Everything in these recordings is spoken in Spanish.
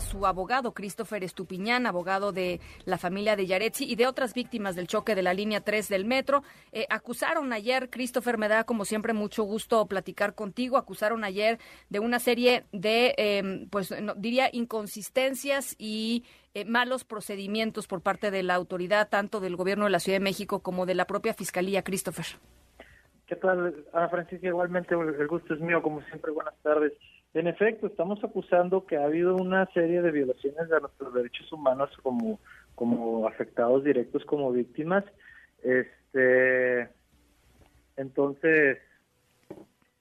su abogado Christopher Estupiñán, abogado de la familia de Yaretsi y de otras víctimas del choque de la línea 3 del metro. Eh, acusaron ayer, Christopher, me da como siempre mucho gusto platicar contigo, acusaron ayer de una serie de, em, pues diría, inconsistencias y eh, malos procedimientos por parte de la autoridad, tanto del gobierno de la Ciudad de México como de la propia Fiscalía, Christopher. ¿Qué tal, Ana Francisca? Igualmente, el gusto es mío, como siempre, buenas tardes. En efecto, estamos acusando que ha habido una serie de violaciones de nuestros derechos humanos como, como afectados directos, como víctimas. Este, entonces,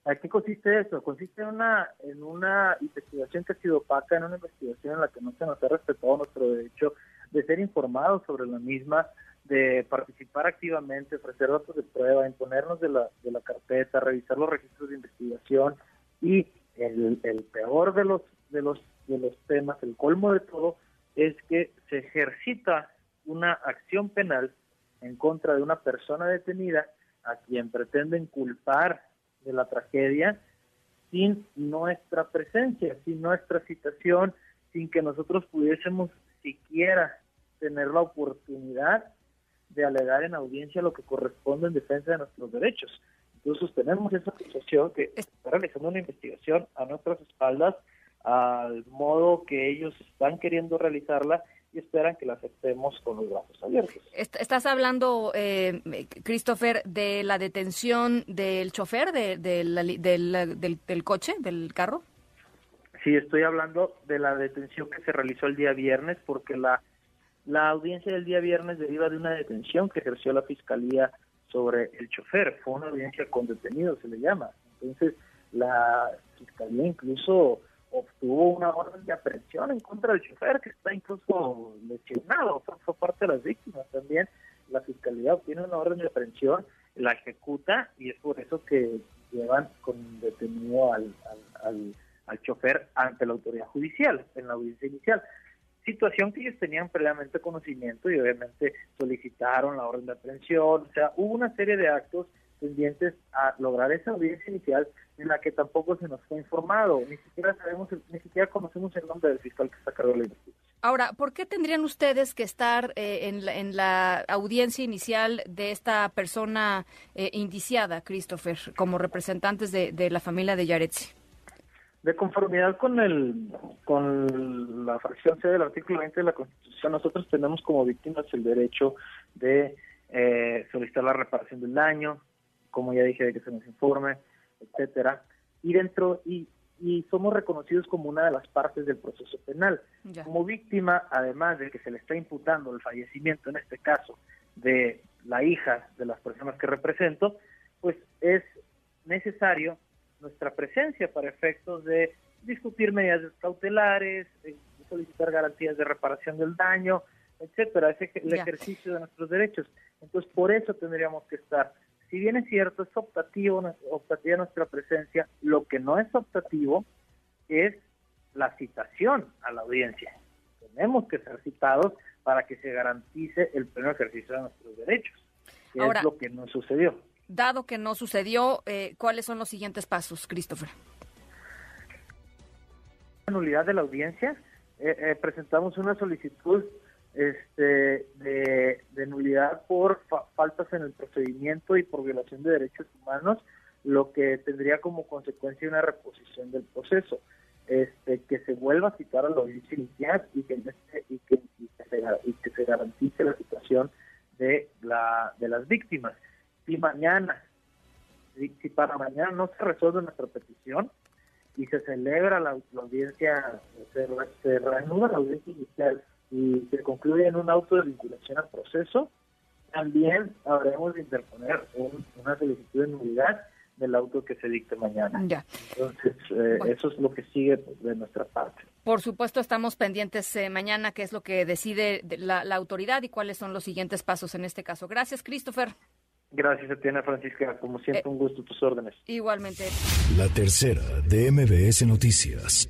¿a qué consiste eso? Consiste en una, en una investigación que ha sido opaca, en una investigación en la que no se nos ha respetado nuestro derecho de ser informados sobre la misma, de participar activamente, ofrecer datos de prueba, imponernos de la, de la carpeta, revisar los registros de investigación y el, el peor de los, de, los, de los temas, el colmo de todo, es que se ejercita una acción penal en contra de una persona detenida a quien pretenden culpar de la tragedia sin nuestra presencia, sin nuestra citación, sin que nosotros pudiésemos siquiera tener la oportunidad de alegar en audiencia lo que corresponde en defensa de nuestros derechos. Entonces tenemos esa acusación que está realizando una investigación a nuestras espaldas al modo que ellos están queriendo realizarla y esperan que la aceptemos con los brazos abiertos. Estás hablando, eh, Christopher, de la detención del chofer de, del, del, coche, del carro. Sí, estoy hablando de la detención que se realizó el día viernes porque la, la audiencia del día viernes deriva de una detención que ejerció la Fiscalía sobre el chofer. Fue una audiencia con detenidos, se le llama. Entonces, la fiscalía incluso obtuvo una orden de aprehensión en contra del chofer, que está incluso lesionado, fue, parte de las víctimas también. La fiscalía obtiene una orden de aprehensión, la ejecuta y es por eso que llevan con detenido al, al, al chofer ante la autoridad judicial, en la audiencia inicial situación que ellos tenían previamente conocimiento y obviamente solicitaron la orden de aprehensión, o sea, hubo una serie de actos pendientes a lograr esa audiencia inicial en la que tampoco se nos fue informado, ni siquiera sabemos, ni siquiera conocemos el nombre del fiscal que está a la investigación. Ahora, ¿por qué tendrían ustedes que estar eh, en, la, en, la, audiencia inicial de esta persona eh, indiciada, Christopher, como representantes de, de la familia de Yaretsi? De conformidad con el con la fracción C del artículo 20 de la Constitución, nosotros tenemos como víctimas el derecho de eh, solicitar la reparación del daño, como ya dije, de que se nos informe, etcétera, y dentro y, y somos reconocidos como una de las partes del proceso penal. Como víctima, además de que se le está imputando el fallecimiento, en este caso, de la hija de las personas que represento, pues es necesario nuestra presencia para efectos de discutir medidas cautelares, solicitar garantías de reparación del daño, etcétera, es el ejercicio de nuestros derechos. Entonces, por eso tendríamos que estar. Si bien es cierto, es optativo, optativa nuestra presencia, lo que no es optativo es la citación a la audiencia. Tenemos que ser citados para que se garantice el pleno ejercicio de nuestros derechos, que es lo que no sucedió. Dado que no sucedió, eh, ¿cuáles son los siguientes pasos, Christopher? Nulidad de la audiencia. Eh, eh, presentamos una solicitud este, de, nulidad por faltas en el procedimiento y por violación de derechos humanos, lo que tendría como consecuencia una reposición del proceso. Este, que se vuelva a citar a la audiencia inicial y que, este, y que, se, y que se garantice la situación de, la, de las víctimas si mañana, si, para mañana no se resuelve nuestra petición y se celebra la, audiencia, se, se, reanuda la audiencia inicial y se concluye en un auto de vinculación al proceso, también habremos de interponer una solicitud de nulidad del auto que se dicte mañana. Ya. Entonces, eh, eso es lo que sigue de nuestra parte. Por supuesto, estamos pendientes eh, mañana qué es lo que decide la, la autoridad y cuáles son los siguientes pasos en este caso. Gracias, Christopher. Gracias a ti, Ana Francisca. Como siempre, eh, un gusto tus órdenes. Igualmente. La tercera de MBS Noticias.